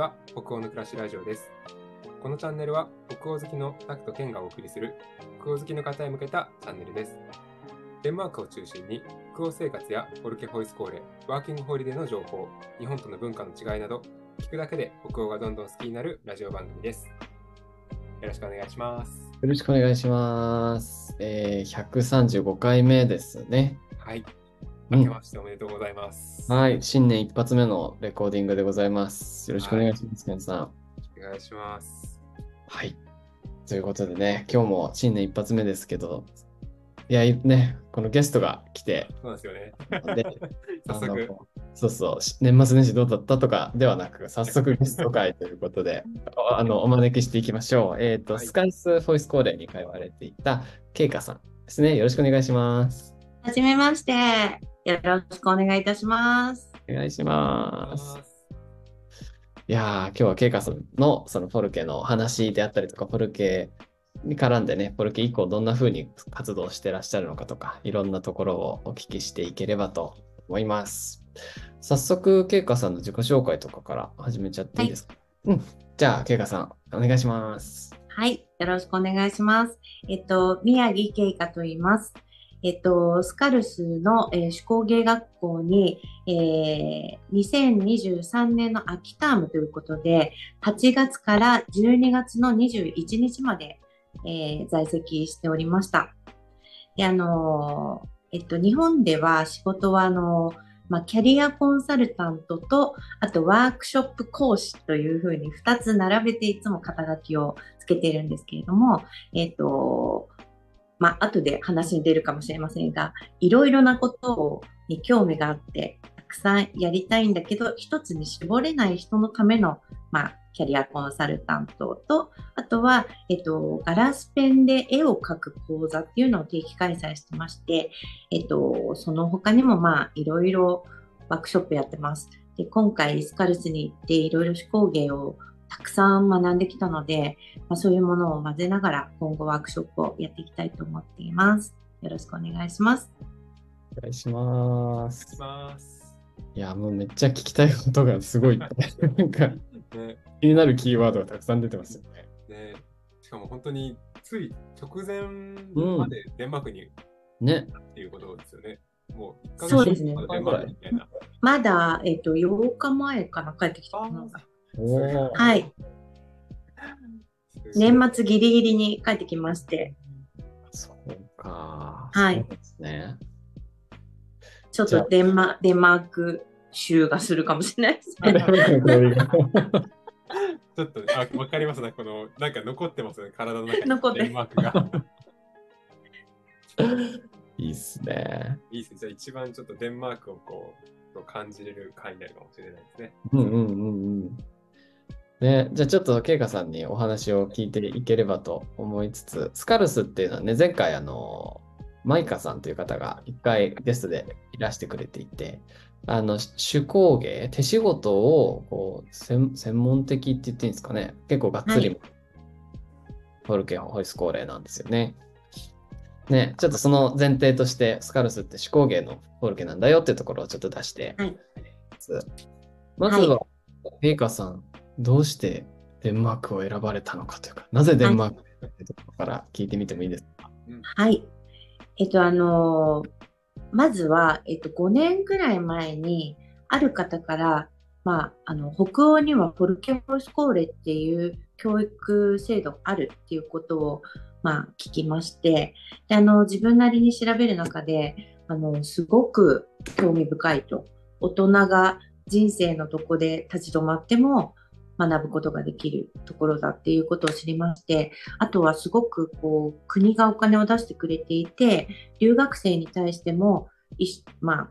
は北欧の暮らしラジオです。このチャンネルは北欧好きのタクとケンがお送りする北欧好きの方へ向けたチャンネルです。デンマークを中心に北欧生活やフォルケホイスコーレワーキングホリデーの情報日本との文化の違いなど聞くだけで北欧がどんどん好きになるラジオ番組です。よろしくお願いします。よろしくお願いします。えー、135回目ですね。はい。うん明けましておめでとうございます、はい、新年一発目のレコーディングでございます。よろしくお願いします、ケンさん。お願いしますはい。ということでね、今日も新年一発目ですけど、いや、いね、このゲストが来て、そうなんですよねで 早速そうそう、し年末年始どうだったとかではなく、早速ゲスト会ということで、ああのお招きしていきましょう。えっ、と、はいスカイスフォイスコーレに通われていたケイカさんですね。よろしくお願いします。はじめまして。よろしくお願いいたします。お願いします。いやー、今日はケイカさんのそのフォルケの話であったりとか、フォルケに絡んでね、フォルケ以降どんな風に活動してらっしゃるのかとか、いろんなところをお聞きしていければと思います。早速、ケイカさんの自己紹介とかから始めちゃっていいですか、うん。じゃあ、ケイカさん、お願いします。はい。よろしくお願いします。えっと、宮城慶香と言います。えっと、スカルスの、手工芸学校に、えー2023年の秋タームということで、8月から12月の21日まで、えー在籍しておりました。で、あのえっと、日本では仕事は、あのまあ、キャリアコンサルタントと、あとワークショップ講師というふうに2つ並べていつも肩書きをつけているんですけれども、えっ、と、まあ、後で話に出るかもしれませんが、いろいろなことをに興味があって、たくさんやりたいんだけど、一つに絞れない人のための、まあ、キャリアコンサルタントと、あとは、えっと、ガラスペンで絵を描く講座っていうのを定期開催してまして、えっと、その他にも、まあ、いろいろワークショップやってます。で、今回、スカルスに行って、いろいろ手工芸をたくさん学んできたので、まあ、そういうものを混ぜながら、今後ワークショップをやっていきたいと思っています。よろしくお願いします。お願いしますお。願いしますいや、もうめっちゃ聞きたいことがすごい。なんかね気になるキーワードがたくさん出てますよね。ねしかも本当につい直前までデンマークにね。っていうことですよね。もう1ヶそうですねまだ、えっと、8日前から帰ってきたかな。はい。年末ギリギリに帰ってきまして、そうか。はいね。ちょっとデンマデンマーク州がするかもしれないですね。ちょっと、あ、わかりますね。この、なんか残ってますよね。体の中に。残ってデンマークが。いいっすね。いいですね。じゃあ一番ちょっとデンマークをこう、感じれる回になるかもしれないですね。うんうんうんうん。ね、じゃあちょっとケイカさんにお話を聞いていければと思いつつ、スカルスっていうのはね、前回あの、マイカさんという方が一回ゲストでいらしてくれていて、あの、手工芸、手仕事をこう専専門的って言っていいんですかね、結構がっつり、はフォルケンホイスコーレーなんですよね。ね、ちょっとその前提として、スカルスって手工芸のフォルケなんだよっていうところをちょっと出して、はい。まずは、ペイカさん、どうしてデンマークを選ばれたのかというか、なぜデンマークってところから聞いてみてもいいですか、はい。えっと、あのまずは、えっと、5年くらい前に、ある方から、まあ、あの、北欧にはフォルケホイスコーレっていう教育制度があるっていうことを、まあ、聞きまして、で、あの、自分なりに調べる中で、あの、すごく興味深いと。大人が人生のどこで立ち止まっても学ぶことができるところだっていうことを知りまして、あとはすごくこう国がお金を出してくれていて、留学生に対しても、いしまあ、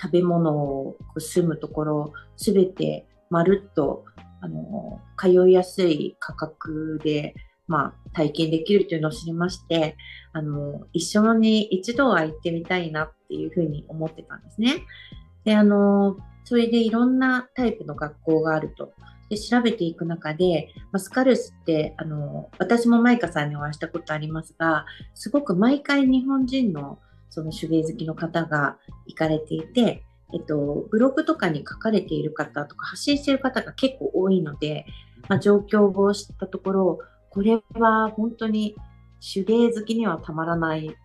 食べ物をこう住むところ、すべてまるっとあの通いやすい価格で、まあ、体験できるというのを知りまして、あの一緒に一度は行ってみたいなっていうふうに思ってたんですね。で、あの、それでいろんなタイプの学校があると。で、調べていく中で、まあスカルスって、あの、私もマイカさんにお会いしたことありますが、すごく毎回日本人のその手芸好きの方が行かれていて、えっと、ブログとかに書かれている方とか発信している方が結構多いので、まあ、状況を知ったところ、これは本当に手芸好きにはたまらない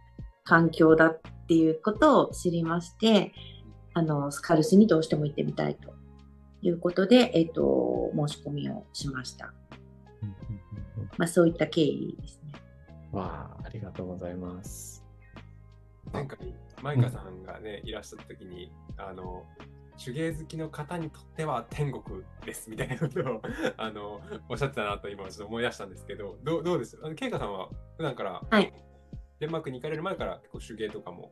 環境だっていうことを知りまして、あの、スカルスにどうしても行ってみたいと。いうことで、えっと、申し込みをしました。まあ、そういった経緯ですね。わあ、ありがとうございます。前回、マイカさんがね、いらっしゃった時に、あの、手芸好きの方にとっては天国ですみたいなことを あのおっしゃってたなと今ちょっと思い出したんですけど、どうどうです？あのケイカさんは普段から、はい、デンマークに行かれる前から結構手芸とかも？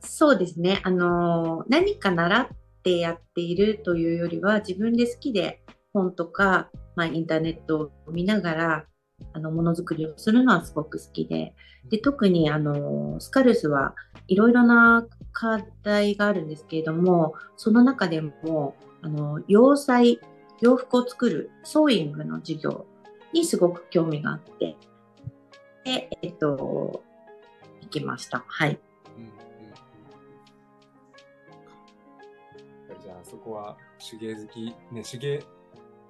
そうですね。あの何か習ってやっているというよりは自分で好きで本とか、まあ、インターネットを見ながらあのものづくりをするのはすごく好きでで特にあのスカルスはいろいろな課題があるんですけれどもその中でもあの洋裁洋服を作るソーイングの授業にすごく興味があってでえっと行きましたはい。そこは手芸好き、ね、手芸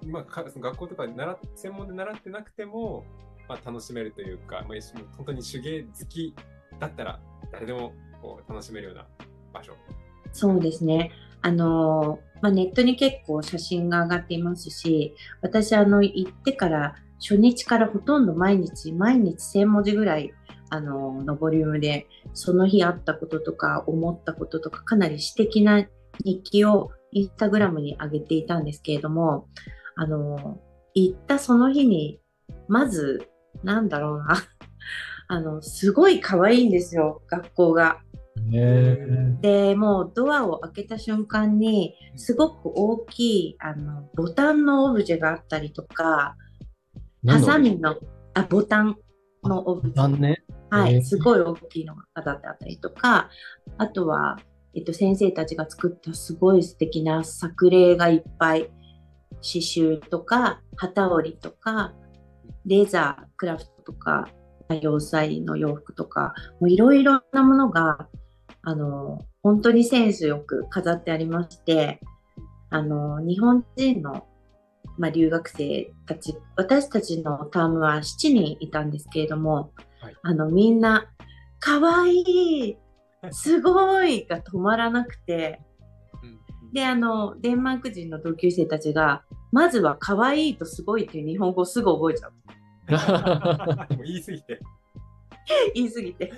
まあ、学校とか習専門で習ってなくても、まあ、楽しめるというか、まあ、本当に手芸好きだったら誰でもこう楽しめるような場所。そうですね。あのまあ、ネットに結構写真が上がっていますし、私あの行ってから初日からほとんど毎日毎日1000文字ぐらいあののボリュームでその日あったこととか思ったこととかかなり私的な日記をインスタグラムに上げていたんですけれどもあの、行ったその日に、まず、なんだろうな。あの、すごい可愛いんですよ、学校が。で、もうドアを開けた瞬間に、すごく大きい、あの、ボタンのオブジェがあったりとか、ハサミの、あ、ボタンのオブジェ。ね、はい、すごい大きいのが飾ってあったりとか、あとは、えっと、先生たちが作ったすごい素敵な作例がいっぱい刺繍とか旗織りとかレーザークラフトとか洋裁の洋服とかいろいろなものがあの本当にセンスよく飾ってありましてあの日本人の、まあ、留学生たち私たちのタームは7人いたんですけれども、はい、あのみんな「かわいいすごい!」が止まらなくてで、あの、デンマーク人の同級生たちが、まずは可愛いとすごいっていう日本語をすぐ覚えちゃう。もう言い過ぎて。言い過ぎて。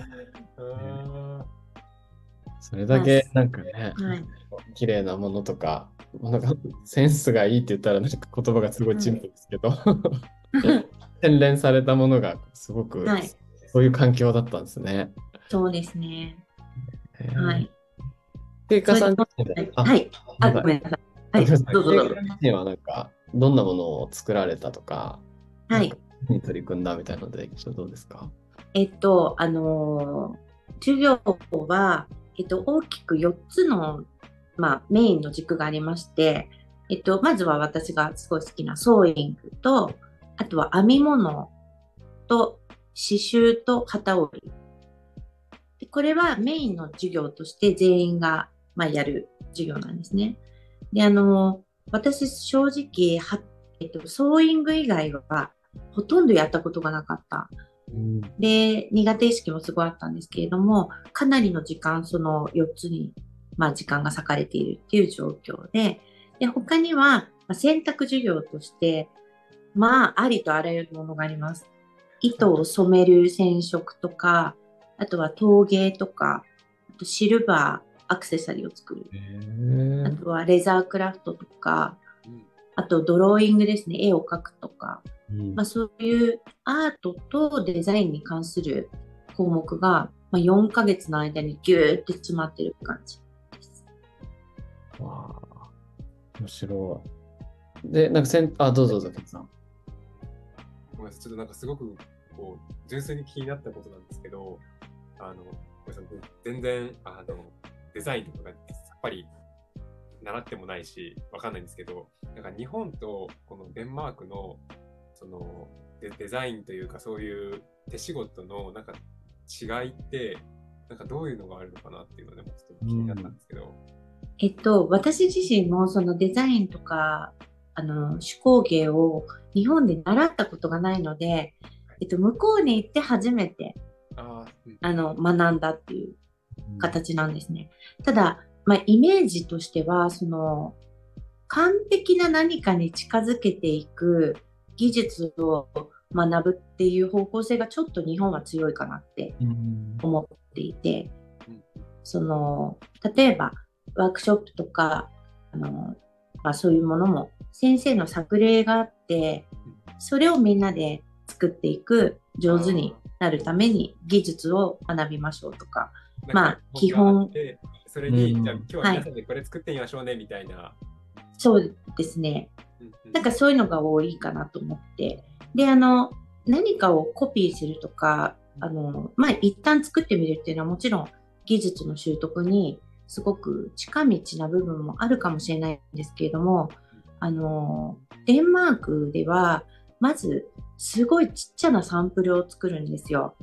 それだけなんかね、はい、綺麗なものとか、なんかセンスがいいって言ったらなんか言葉がすごいチンプですけど、はい、洗練されたものがすごく、はい、そういう環境だったんですね。そうですね。はい。経過さんはい。あ、ごめんなさい。はい、どうぞどうぞ。はなんか、どんなものを作られたとか、はい。に取り組んだみたいなので、どうですか？えっと、あのー、授業は、えっと、大きく4つの、まあ、メインの軸がありまして、えっと、まずは私がすごい好きなソーイングと、あとは編み物と刺繍と旗織り。でこれはメインの授業として全員がまあ、やる授業なんですね。で、あの、私正直は、えっと、ソーイング以外はほとんどやったことがなかった。で、苦手意識もすごいあったんですけれども、かなりの時間、その4つに、まあ、時間が割かれているっていう状況で、で、他には、まあ、選択授業として、まあ、ありとあらゆるものがあります。糸を染める染色とか、あとは陶芸とか、あとシルバー、アクセサリーを作る。あとはレザークラフトとか、あとドローイングですね、絵を描くとか、うん、まあ、そういうアートとデザインに関する項目が、まあ、4ヶ月の間にギューって詰まってる感じです。わあ、面白い。で、なんかせん、あ、どうぞどうぞ、ケツさん。ごめんなさい、ちょっとなんかすごくこう純粋に気になったことなんですけど、あの、全然、あの、デザインとかがやっぱり習ってもないし、わかんないんですけど、なんか日本とこのデンマークのそのデデザインというかそういう手仕事のなんか違いって、なんかどういうのがあるのかなっていうのでもちょっと気になったんですけど。えっと、私自身もそのデザインとか、あの、手工芸を日本で習ったことがないので、えっと、向こうに行って初めて、あの、学んだっていう形なんですね。ただ、まあ、イメージとしては、その、完璧な何かに近づけていく技術を学ぶっていう方向性がちょっと日本は強いかなってうん。思っていてうん、その、例えばワークショップとか、あの、まあ、そういうものも先生の作例があって、それをみんなで作っていく上手になるために技術を学びましょうとか、まあ基本でそれに、うんじゃあ今日は皆さんでこれ作ってみましょうねみたいな。そうですね。なんかそういうのが多いかなと思って。で、あの、何かをコピーするとか、あの、まあ、一旦作ってみるっていうのはもちろん技術の習得にすごく近道な部分もあるかもしれないんですけれども、あの、デンマークでは、まず、すごいちっちゃなサンプルを作るんですよ。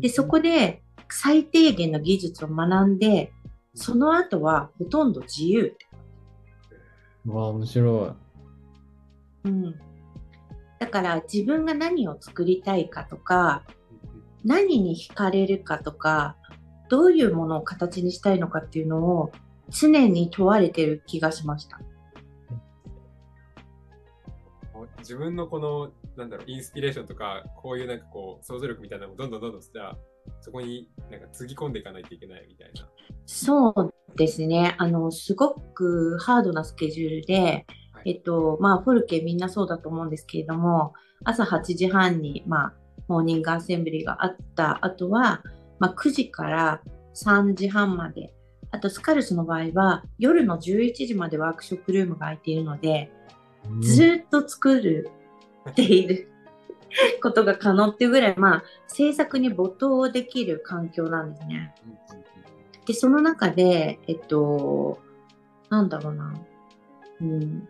で、そこで最低限の技術を学んで、その後はほとんど自由。うわ、面白うん。だから自分が何を作りたいかとか、何に惹かれるかとか、どういうものを形にしたいのかっていうのを常に問われてる気がしました。自分のこの、なんだろう、インスピレーションとか、こういうなんかこう、想像力みたいなのをどんどんどんどん、じゃあ、そこになんかつぎ込んでいかないといけないみたいな。そうですね。あの、すごくハードなスケジュールで、はいえっと、まあ、フォルケみんなそうだと思うんですけれども、朝8時半に、まあ、モーニングアセンブリがあった後は、まあ、9時から3時半まで、あとスカルスの場合は夜の11時までワークショップルームが空いているので、い。ずーっと作るっている。ことが可能っていうぐらい、まあ、制作に没頭できる環境なんですね。で、その中で、えっと、なんだろうな、うん、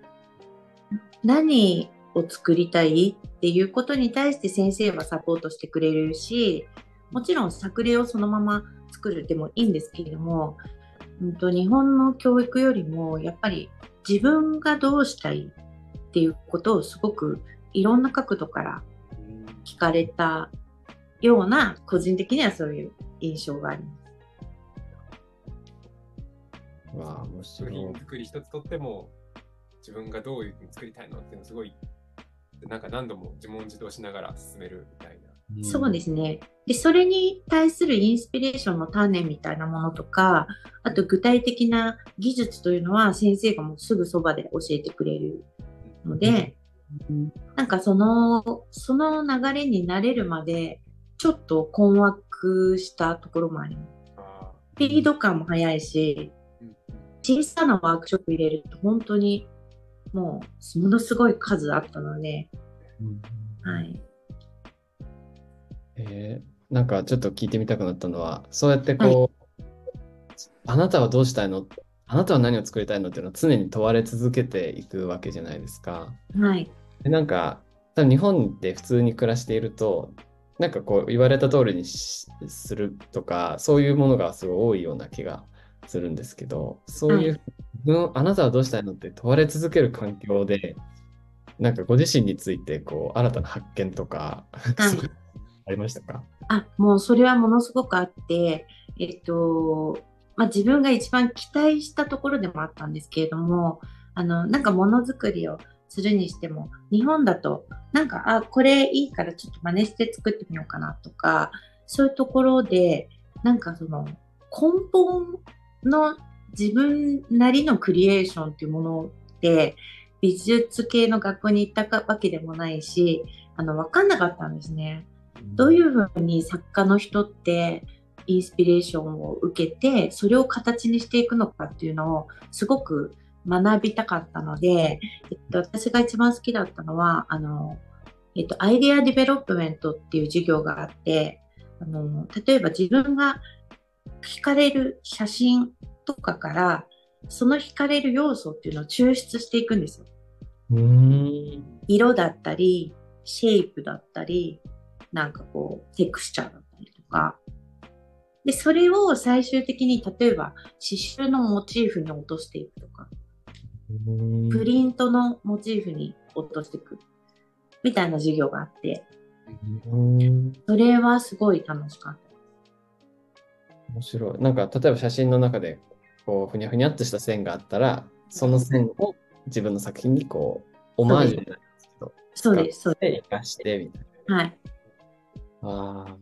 何を作りたいっていうことに対して先生はサポートしてくれるし、もちろん作例をそのまま作るでもいいんですけれども、うんと、日本の教育よりも、やっぱり自分がどうしたいっていうことをすごくいろんな角度からうん聞かれたような、個人的にはそういう印象があります。うわ、面白い作品。作り一つとっても、自分がどういうふうに作りたいのっていうのをすごい、なんか何度も自問自答しながら進めるみたいな。そうですね。で、それに対するインスピレーションの種みたいなものとか、あと具体的な技術というのは先生がもうすぐそばで教えてくれるので、うん。なんかその、その流れに慣れるまで、ちょっと困惑したところもあります。あスピード感も速いし、小さなワークショップ入れると本当にもうものすごい数あったので、うん。はい。えーなんかちょっと聞いてみたくなったのは、そうやってこう、あなたはどうしたいの？あなたは何を作りたいのっていうのを常に問われ続けていくわけじゃないですか。はい。でなんか、多分日本で普通に暮らしていると、なんかこう言われた通りにしするとか、そういうものがすごい多いような気がするんですけど、そういう、うんあなたはどうしたいのって問われ続ける環境で、なんかご自身についてこう新たな発見とか、はい ありましたか？あ、もうそれはものすごくあって、えっと、まあ、自分が一番期待したところでもあったんですけれども、あの、なんかものづくりをするにしても、日本だと、なんか、あ、これいいからちょっと真似して作ってみようかなとか、そういうところで、なんかその、根本の自分なりのクリエーションっていうものって、美術系の学校に行ったかわけでもないし、あの、わかんなかったんですね。どういうふうに作家の人ってインスピレーションを受けてそれを形にしていくのかっていうのをすごく学びたかったので、えっと、私が一番好きだったのはあの、えっと、 idea development っていう授業があってあの例えば自分が惹かれる写真とかからその惹かれる要素っていうのを抽出していくんですよ。色だったり、シェイプだったり、なんかこう、テクスチャーだったりとか。で、それを最終的に例えば刺繍のモチーフに落としていくとか、プリントのモチーフに落としていくみたいな授業があって、それはすごい楽しかった。面白い。なんか、例えば写真の中で、こう、ふにゃふにゃっとした線があったら、その線を自分の作品に、こう、オマージュになるんですけど、そうです、そうで、で生かして、みたいす。はい。な。ああ、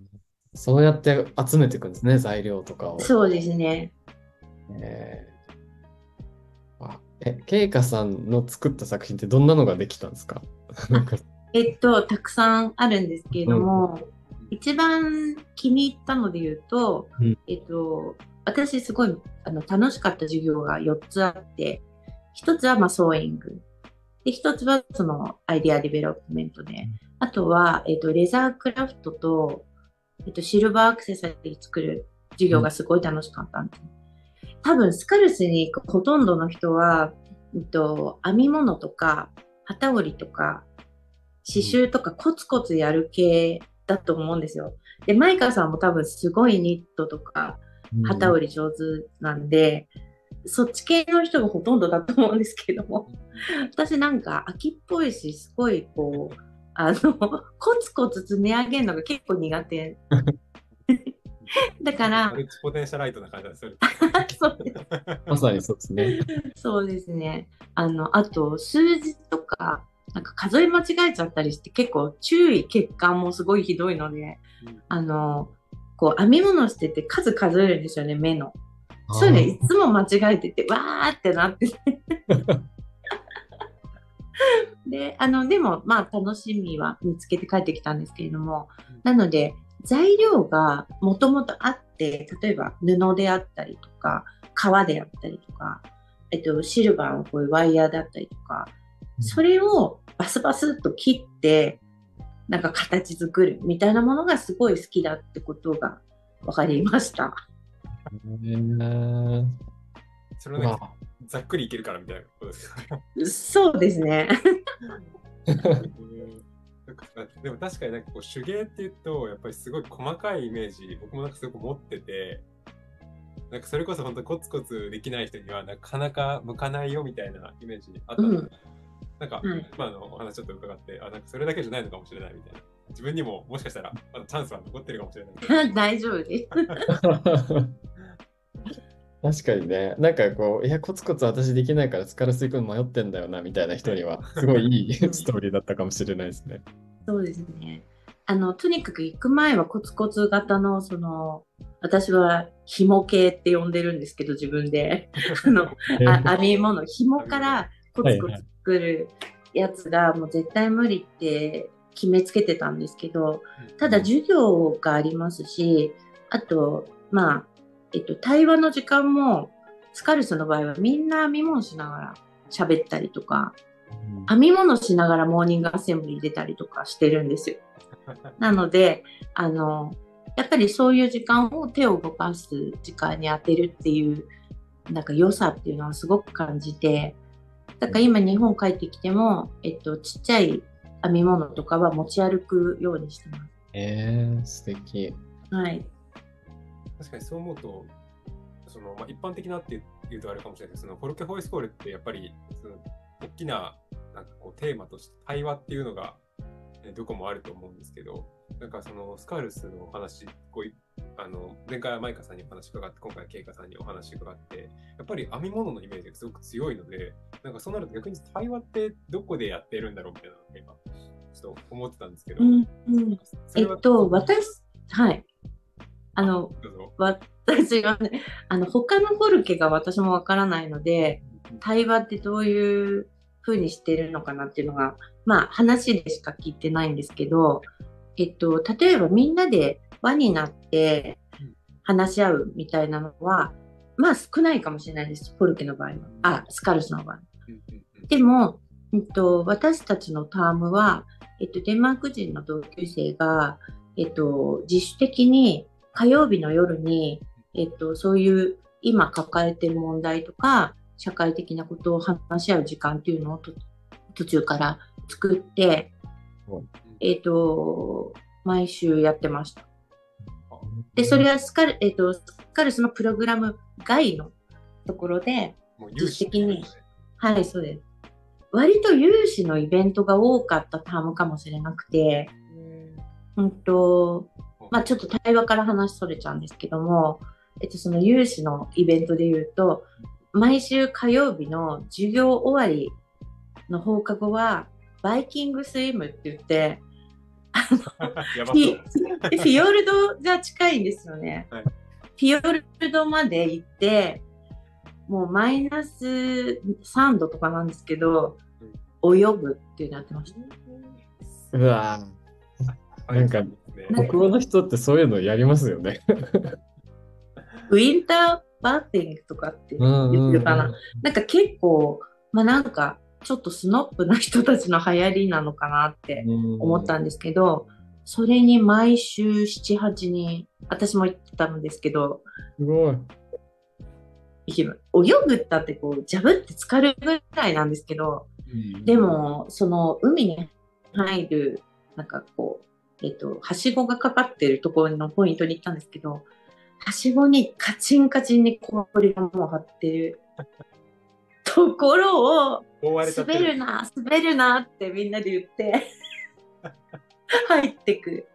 そうやって集めていくんですね、材料とかを。そうですね。えーあえ、ケイカさんの作った作品ってどんなのができたんですか？えっと、たくさんあるんですけれども、一番気に入ったので言うと、うんえっと、私すごいあの楽しかった授業が4つあって、1つはまあソーイング。で、1つはその idea development で、あとは、えっと、レザークラフトと、えっと、シルバーアクセサリー作る授業がすごい楽しかったんです。多分、スカルスに行くほとんどの人は、えっと、編み物とか、旗織りとか、刺繍とかコツコツやる系だと思うんですよ。で、マイカさんも多分すごいニットとか旗織り上手なんで、そっち系の人がほとんどだと思うんですけども、私なんか秋っぽいし、すごいこう、あの、コツコツ積み上げるのが結構苦手。だからマ、ルチポテンシャライトな感じがする。そうですまさにそうですね。そうですね。あの、あと、数字とか、なんか数え間違えちゃったりして、結構注意欠陥もすごいひどいので、うんあの、こう編み物してて数数えるんですよね、目の。そういうのいつも間違えてて、わーってなってて。で、あの、でも、まあ、楽しみは見つけて帰ってきたんですけれども、なので、材料がもともとあって、例えば布であったりとか、革であったりとか、えっと、シルバーのこういうワイヤーだったりとか、それをバスバスっと切って、なんか形作るみたいなものがすごい好きだってことが分かりました。へー。それざっくりいけるからみたいなことですか。そうですね。でも確かになんかこう手芸っていうとやっぱりすごい細かいイメージ僕もなんかすごく持っててなんかそれこそ本当コツコツできない人にはなかなか向かないよみたいなイメージあったんですよなんか、はい今のお話ちょっと伺ってあなんかそれだけじゃないのかもしれないみたいな自分にももしかしたらまだチャンスは残ってるかもしれない 大丈夫です。確かにね、なんかこう、いや、コツコツ私できないからスカルス行くの迷ってんだよな、みたいな人には、すごいいい ストーリーだったかもしれないですね。そうですね。あの、とにかく行く前はコツコツ型の、その、私は紐系って呼んでるんですけど、自分で。あの、あ編み物、紐からコツコツ作るやつがもう絶対無理って決めつけてたんですけど、ただ授業がありますし、あと、まあ、えっと、対話の時間も、スカルスの場合はみんな編み物しながら喋ったりとか、編み物しながらモーニングアセンブリー出たりとかしてるんですよ。なので、あの、やっぱりそういう時間を手を動かす時間に当てるっていう、なんか良さっていうのはすごく感じて、だから今日本帰ってきても、えっと、ちっちゃい編み物とかは持ち歩くようにしてます。えー、素敵。はい。確かにそう思うと、そのまあ、一般的なって言うとあれかもしれないけど、そのフォルケホイスコールってやっぱりその大きななんかこうテーマとして対話っていうのが、ね、どこもあると思うんですけど、なんかそのスカルスのお話、こういあの前回はマイカさんにお話伺って、今回はケイカさんにお話伺って、やっぱり編み物のイメージがすごく強いので、なんかそうなると逆に対話ってどこでやってるんだろうみたいなのが今、ちょっと思ってたんですけど、うんうん、えっと、私、はい。あの、私がね、あの、他のフォルケが私もわからないので、対話ってどういう風にしてるのかなっていうのが、まあ話でしか聞いてないんですけど、えっと、例えばみんなで輪になって話し合うみたいなのは、まあ少ないかもしれないです、フォルケの場合は。あ、スカルスの場合。でも、えっと、私たちのタームは、えっと、デンマーク人の同級生が、えっと、自主的に火曜日の夜に、えっと、そういう今抱えてる問題とか、社会的なことを話し合う時間っていうのをと途中から作ってうん、えっと、毎週やってました。あで、それはスカル、えっ、と、スカルスのプログラム外のところで、もう自主的にはい、そうです。割と有志のイベントが多かったタームかもしれなくて、うんと、まあちょっと対話から話それちゃうんですけども、えっと、その有志のイベントで言うと、毎週火曜日の授業終わりの放課後は、 Viking swim って言って、やばフィフィヨルドが近いんですよね。はいフィヨルドまで行って、もうマイナス3度とかなんですけど、泳ぐっていうのやってました。うわなんかねぁ北欧の人ってそういうのやりますよね。ウィンターバーティングとかって言ってるかな。なんか結構、まあなんか、ちょっとスノップな人たちの流行りなのかなって思ったんですけど、それに毎週7、8人、私も行ってたんですけど、すごい。泳ぐったってこう、ジャブって浸かるぐらいなんですけど、でも、その海に入る、なんかこう、えっと、はしごがかかってるところのポイントに行ったんですけど、はしごにカチンカチンに氷がもう張ってる ところを、滑るな、滑るなってみんなで言って、入ってくる。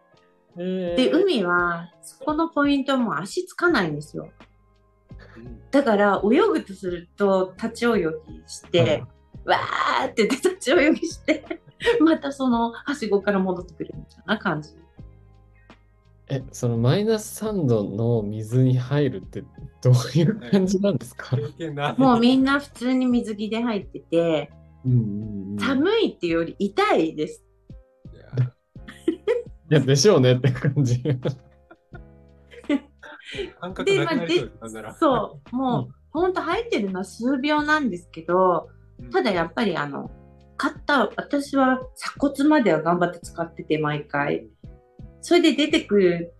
で、で海は、そこのポイントも足つかないんですよ。うんだから、泳ぐとすると、立ち泳ぎして、わーって言って立ち泳ぎして、またその、はしごから戻ってくるみたいな感じ。え、そのマイナス3度の水に入るってどういう感じなんですか？もうみんな普通に水着で入ってて、うんうんうん寒いっていうより痛いです。いや いや、でしょうねって感じ。感覚なくなりそうで。そう、もう、ほんと入ってるのは数秒なんですけど、うんただやっぱりあの、肩、私は鎖骨までは頑張って使ってて、毎回。それで出てくる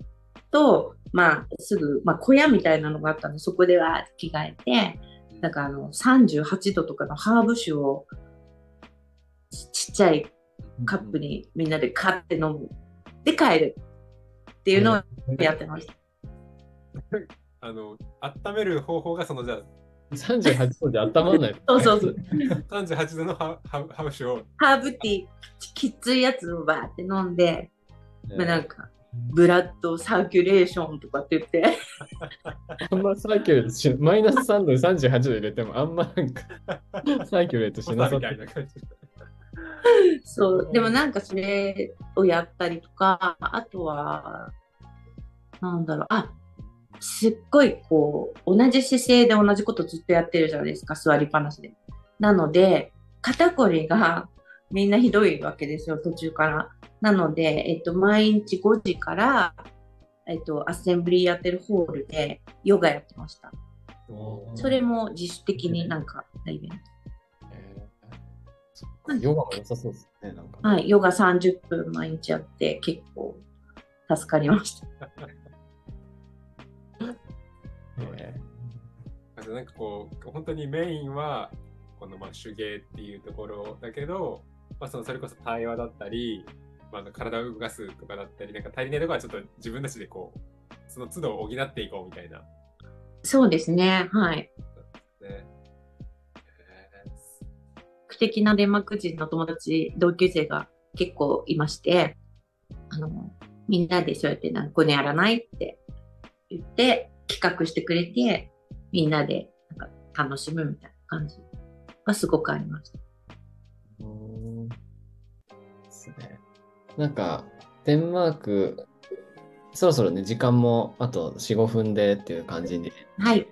と、まあ、すぐ、まあ、小屋みたいなのがあったんで、そこでわーって着替えて、なんかあの、38度とかのハーブ酒をちっちゃいカップにみんなで買って飲む。で、帰る。っていうのをやってました。あの、温める方法がそのじゃ38度で温まんない。そうそうそう。あ、38度のハハハウシを、ハーブティー、きっついやつをバーって飲んで、ねまあ、なんか、ブラッドサーキュレーションとかって言って、あんまサーキュレートし、マイナス3度で38度入れても、あんまなんか、サーキュレートしなさそうみたい。な感じ。そう、でもなんかそれをやったりとか、あとは、なんだろう、あ、すっごいこう、同じ姿勢で同じことずっとやってるじゃないですか、座りっぱなしで。なので、肩こりが みんなひどいわけですよ、途中から。なので、えっと、毎日5時から、えっと、アッセンブリーやってるホールでヨガやってました。それも自主的になんか、イベント。ヨガも良さそうですね。なんかねはい、ヨガ30分毎日やって結構助かりました。えあとなんかこう、本当にメインは、このまあ手芸っていうところだけど、まあ、そのそれこそ対話だったり、まあ、あの体を動かすとかだったり、なんか足りないところはちょっと自分たちでこう、その都度を補っていこうみたいな。そうですね。はい。ねえ素敵なデンマーク人の友達、同級生が結構いまして、あの、みんなでそうやってなんかこれやらないって言って企画してくれて、みんなでなんか楽しむみたいな感じがすごくありました。ーうーんですね。なんか、デンマーク、そろそろね、時間もあと4、5分でっていう感じにはい。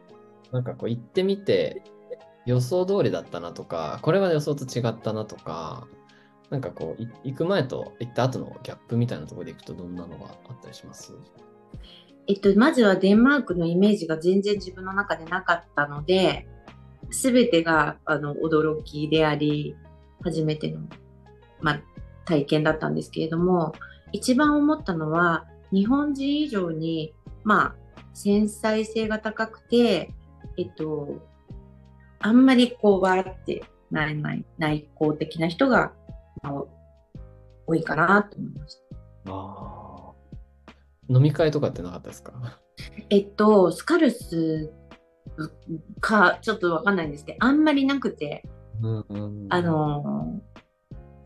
なんかこう行ってみて予想通りだったなとか、これは予想と違ったなとか、なんかこうい行く前と行った後のギャップみたいなところでいくとどんなのがあったりします？えっと、まずはデンマークのイメージが全然自分の中でなかったので、すべてがあの驚きであり、初めての、まあ、体験だったんですけれども、一番思ったのは、日本人以上に、まあ、繊細性が高くて、えっと、あんまりこう、わーってなれない、内向的な人が、まあ多いかなと思いました。飲み会とかってなかったですか？えっと、スカルスか、ちょっとわかんないんですけど、あんまりなくて、うんうんあの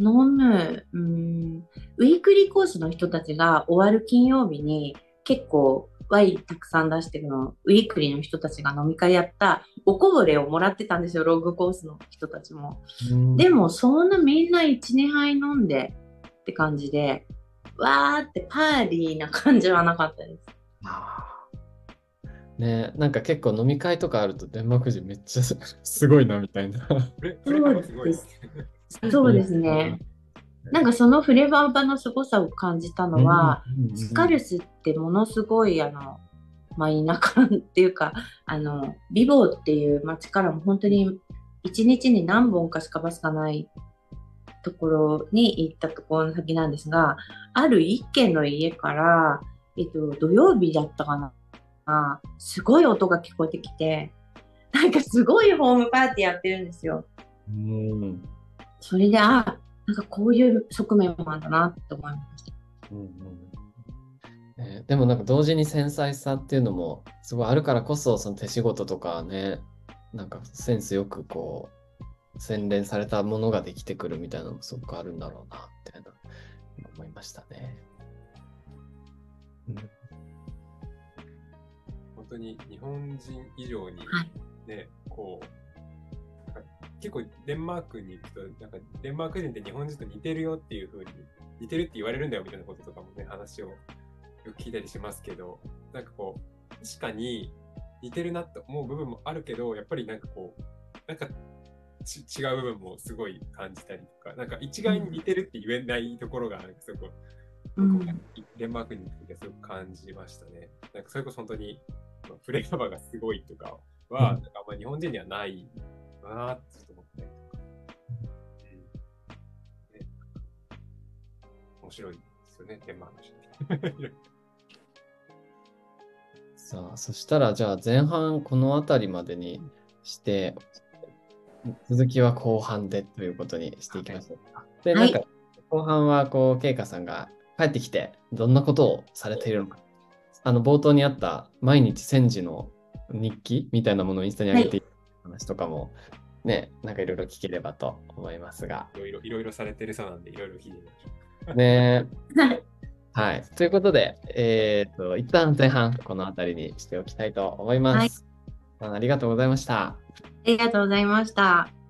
ー、飲む、うん、ウィークリーコースの人たちが終わる金曜日に結構ワインたくさん出してるの、ウィークリーの人たちが飲み会やったおこぼれをもらってたんですよ、ロングコースの人たちも。うん。でも、そんなみんな1、2杯飲んでって感じで、わーってパーリーな感じはなかったです。ねなんか結構飲み会とかあるとデンマーク人めっちゃす すごいなみたいな。そうですね。なんかそのフレーバー場の凄さを感じたのは、スカルスってものすごいあの、まあ、田舎っていうか、あの、ビボーっていう町からも本当に一日に何本かしかバスがないところに行ったところの先なんですが、ある一軒の家から、えっと、土曜日だったかな、あすごい音が聞こえてきて、なんかすごいホームパーティーやってるんですよ。うんそれで、あなんかこういう側面もあるんだなって思いました。うんうんねでもなんか同時に繊細さっていうのもすごいあるからこそその手仕事とかねなんかセンスよくこう洗練されたものができてくるみたいなのもすごくあるんだろうなみたいな思いましたね。うん本当に日本人以上にはいね、こう、結構デンマークに行くと、なんかデンマーク人って日本人と似てるよっていう風に、似てるって言われるんだよみたいなこととかもね、話をよく聞いたりしますけど、なんかこう、確かに似てるなと思う部分もあるけど、やっぱりなんかこう、なんかち違う部分もすごい感じたりとか、なんか一概に似てるって言えないところが、なんかすごく、うんデンマークに行く時はすごく感じましたね。なんかそれこそ本当に、まあフレーバーがすごいとかは、うんなんかあんま日本人にはないなーってちょっと思ったりとか。うんね面白いですよね、デンマークの人。さあそしたらじゃあ前半この辺りまでにして続きは後半でということにしていきましょうか。で、はいなんか後半はこう、ケイカさんが帰ってきてどんなことをされているのか。あの冒頭にあった毎日戦時の日記みたいなものをインスタに上げている話とかもね、なんかいろいろ聞ければと思いますが。いろいろ、いろいろされてるそうなんで、いろいろ聞いてみましょう。ねはい。ということで、えっ、と、一旦前半この辺りにしておきたいと思います。あありがとうございました。ありがとうございました。